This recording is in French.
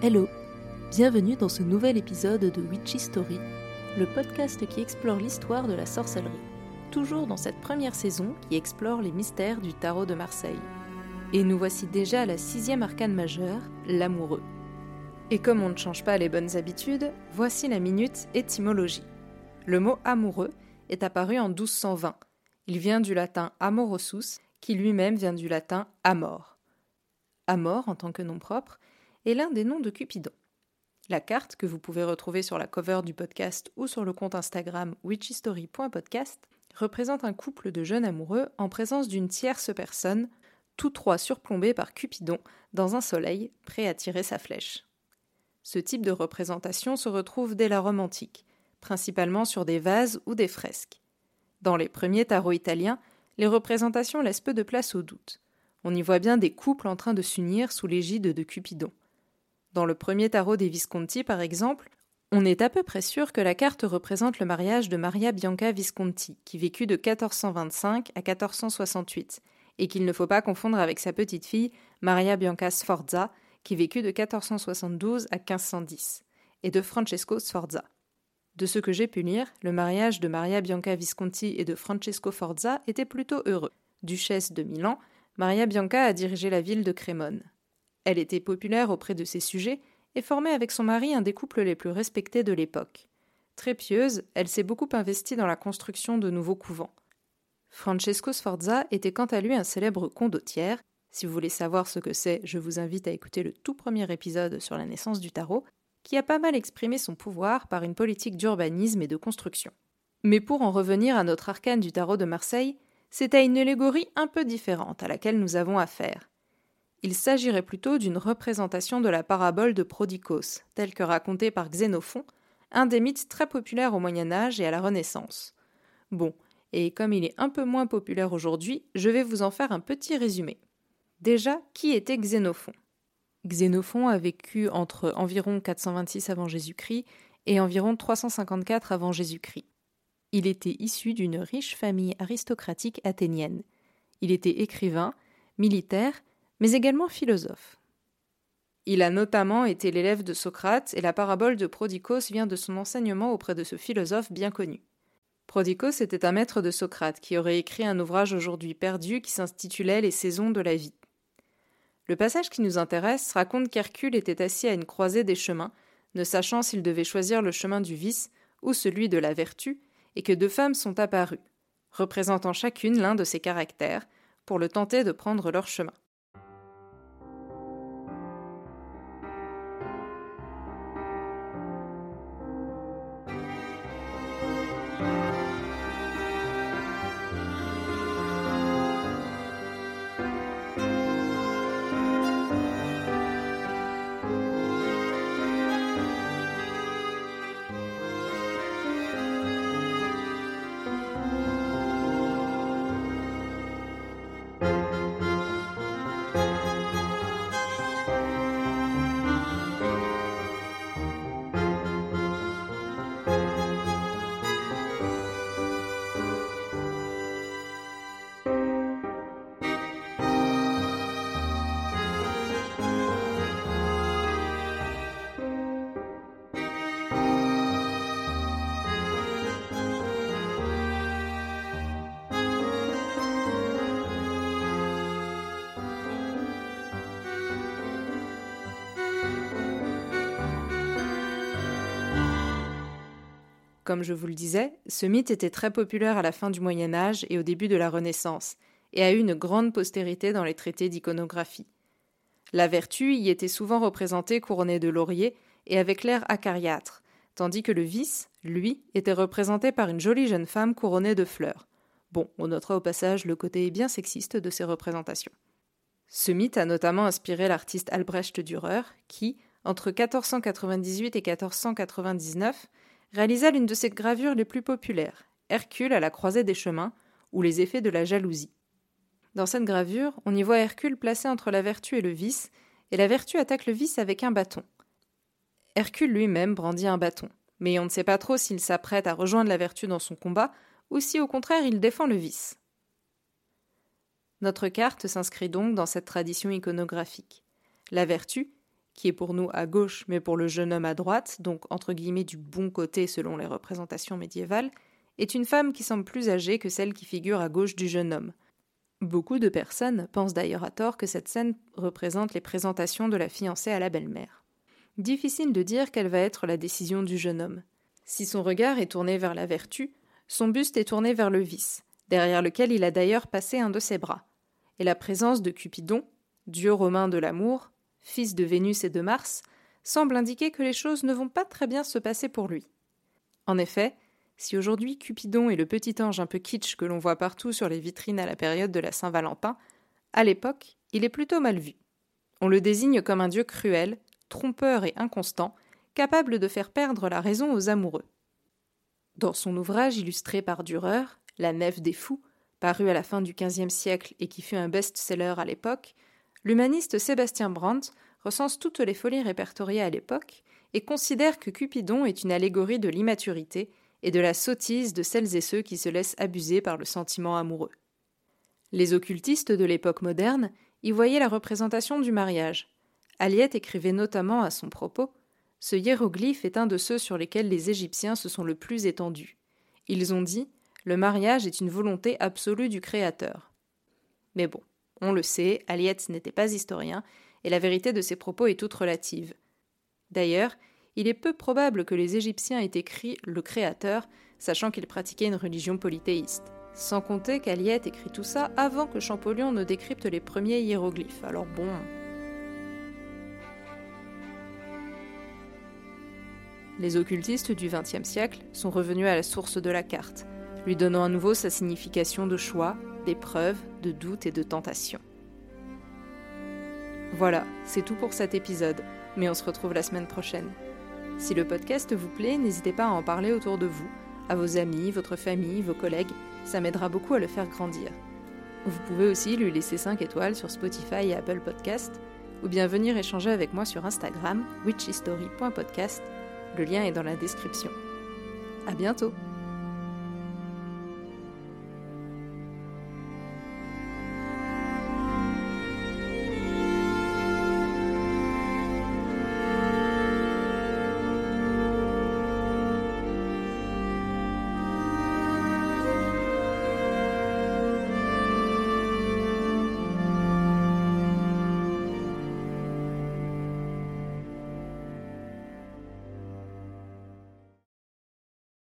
Hello, bienvenue dans ce nouvel épisode de Witchy Story, le podcast qui explore l'histoire de la sorcellerie, toujours dans cette première saison qui explore les mystères du tarot de Marseille. Et nous voici déjà à la sixième arcane majeure, l'amoureux. Et comme on ne change pas les bonnes habitudes, voici la minute étymologie. Le mot amoureux est apparu en 1220. Il vient du latin amorosus, qui lui-même vient du latin amor. Amor, en tant que nom propre, est l'un des noms de Cupidon. La carte, que vous pouvez retrouver sur la cover du podcast ou sur le compte Instagram witchystory.podcast, représente un couple de jeunes amoureux en présence d'une tierce personne, tous trois surplombés par Cupidon dans un soleil prêt à tirer sa flèche. Ce type de représentation se retrouve dès la Rome antique, principalement sur des vases ou des fresques. Dans les premiers tarots italiens, les représentations laissent peu de place au doute. On y voit bien des couples en train de s'unir sous l'égide de Cupidon. Dans le premier tarot des Visconti, par exemple, on est à peu près sûr que la carte représente le mariage de Maria Bianca Visconti, qui vécut de 1425 à 1468, et qu'il ne faut pas confondre avec sa petite fille Maria Bianca Sforza, qui vécut de 1472 à 1510, et de Francesco Sforza. De ce que j'ai pu lire, le mariage de Maria Bianca Visconti et de Francesco Sforza était plutôt heureux. Duchesse de Milan, Maria Bianca a dirigé la ville de Crémone. Elle était populaire auprès de ses sujets et formait avec son mari un des couples les plus respectés de l'époque. Très pieuse, elle s'est beaucoup investie dans la construction de nouveaux couvents. Francesco Sforza était quant à lui un célèbre condottière. Si vous voulez savoir ce que c'est, je vous invite à écouter le tout premier épisode sur la naissance du tarot, qui a pas mal exprimé son pouvoir par une politique d'urbanisme et de construction. Mais pour en revenir à notre arcane du tarot de Marseille, c'est à une allégorie un peu différente à laquelle nous avons affaire. Il s'agirait plutôt d'une représentation de la parabole de Prodicos, telle que racontée par Xénophon, un des mythes très populaires au Moyen Âge et à la Renaissance. Bon, et comme il est un peu moins populaire aujourd'hui, je vais vous en faire un petit résumé. Déjà, qui était Xénophon? Xénophon a vécu entre environ 426 avant Jésus-Christ et environ 354 avant Jésus-Christ. Il était issu d'une riche famille aristocratique athénienne. Il était écrivain, militaire, mais également philosophe. Il a notamment été l'élève de Socrate et la parabole de Prodicos vient de son enseignement auprès de ce philosophe bien connu. Prodicos était un maître de Socrate qui aurait écrit un ouvrage aujourd'hui perdu qui s'intitulait Les saisons de la vie. Le passage qui nous intéresse raconte qu'Hercule était assis à une croisée des chemins, ne sachant s'il devait choisir le chemin du vice ou celui de la vertu, et que deux femmes sont apparues, représentant chacune l'un de ses caractères, pour le tenter de prendre leur chemin. Comme je vous le disais, ce mythe était très populaire à la fin du Moyen Âge et au début de la Renaissance, et a eu une grande postérité dans les traités d'iconographie. La vertu y était souvent représentée couronnée de lauriers et avec l'air acariâtre, tandis que le vice, lui, était représenté par une jolie jeune femme couronnée de fleurs. Bon, on notera au passage le côté bien sexiste de ces représentations. Ce mythe a notamment inspiré l'artiste Albrecht Dürer, qui, entre 1498 et 1499, réalisa l'une de ses gravures les plus populaires, Hercule à la croisée des chemins, ou les effets de la jalousie. Dans cette gravure, on y voit Hercule placé entre la vertu et le vice, et la vertu attaque le vice avec un bâton. Hercule lui-même brandit un bâton, mais on ne sait pas trop s'il s'apprête à rejoindre la vertu dans son combat, ou si au contraire il défend le vice. Notre carte s'inscrit donc dans cette tradition iconographique. La vertu, qui est pour nous à gauche mais pour le jeune homme à droite, donc entre guillemets du bon côté selon les représentations médiévales, est une femme qui semble plus âgée que celle qui figure à gauche du jeune homme. Beaucoup de personnes pensent d'ailleurs à tort que cette scène représente les présentations de la fiancée à la belle-mère. Difficile de dire quelle va être la décision du jeune homme. Si son regard est tourné vers la vertu, son buste est tourné vers le vice, derrière lequel il a d'ailleurs passé un de ses bras. Et la présence de Cupidon, dieu romain de l'amour, fils de Vénus et de Mars, semble indiquer que les choses ne vont pas très bien se passer pour lui. En effet, si aujourd'hui Cupidon est le petit ange un peu kitsch que l'on voit partout sur les vitrines à la période de la Saint-Valentin, à l'époque, il est plutôt mal vu. On le désigne comme un dieu cruel, trompeur et inconstant, capable de faire perdre la raison aux amoureux. Dans son ouvrage illustré par Dürer, La Nef des Fous, paru à la fin du XVe siècle et qui fut un best-seller à l'époque, l'humaniste Sébastien Brandt recense toutes les folies répertoriées à l'époque et considère que Cupidon est une allégorie de l'immaturité et de la sottise de celles et ceux qui se laissent abuser par le sentiment amoureux. Les occultistes de l'époque moderne y voyaient la représentation du mariage, Aliette écrivait notamment à son propos Ce hiéroglyphe est un de ceux sur lesquels les Égyptiens se sont le plus étendus. Ils ont dit Le mariage est une volonté absolue du Créateur. Mais bon, on le sait, Aliette n'était pas historien, et la vérité de ses propos est toute relative. D'ailleurs, il est peu probable que les Égyptiens aient écrit le Créateur, sachant qu'ils pratiquaient une religion polythéiste. Sans compter qu'Aliette écrit tout ça avant que Champollion ne décrypte les premiers hiéroglyphes. Alors bon, Les occultistes du XXe siècle sont revenus à la source de la carte, lui donnant à nouveau sa signification de choix, d'épreuve, de doute et de tentation. Voilà, c'est tout pour cet épisode, mais on se retrouve la semaine prochaine. Si le podcast vous plaît, n'hésitez pas à en parler autour de vous, à vos amis, votre famille, vos collègues, ça m'aidera beaucoup à le faire grandir. Vous pouvez aussi lui laisser 5 étoiles sur Spotify et Apple Podcast, ou bien venir échanger avec moi sur Instagram, witchhistory.podcast le lien est dans la description. À bientôt!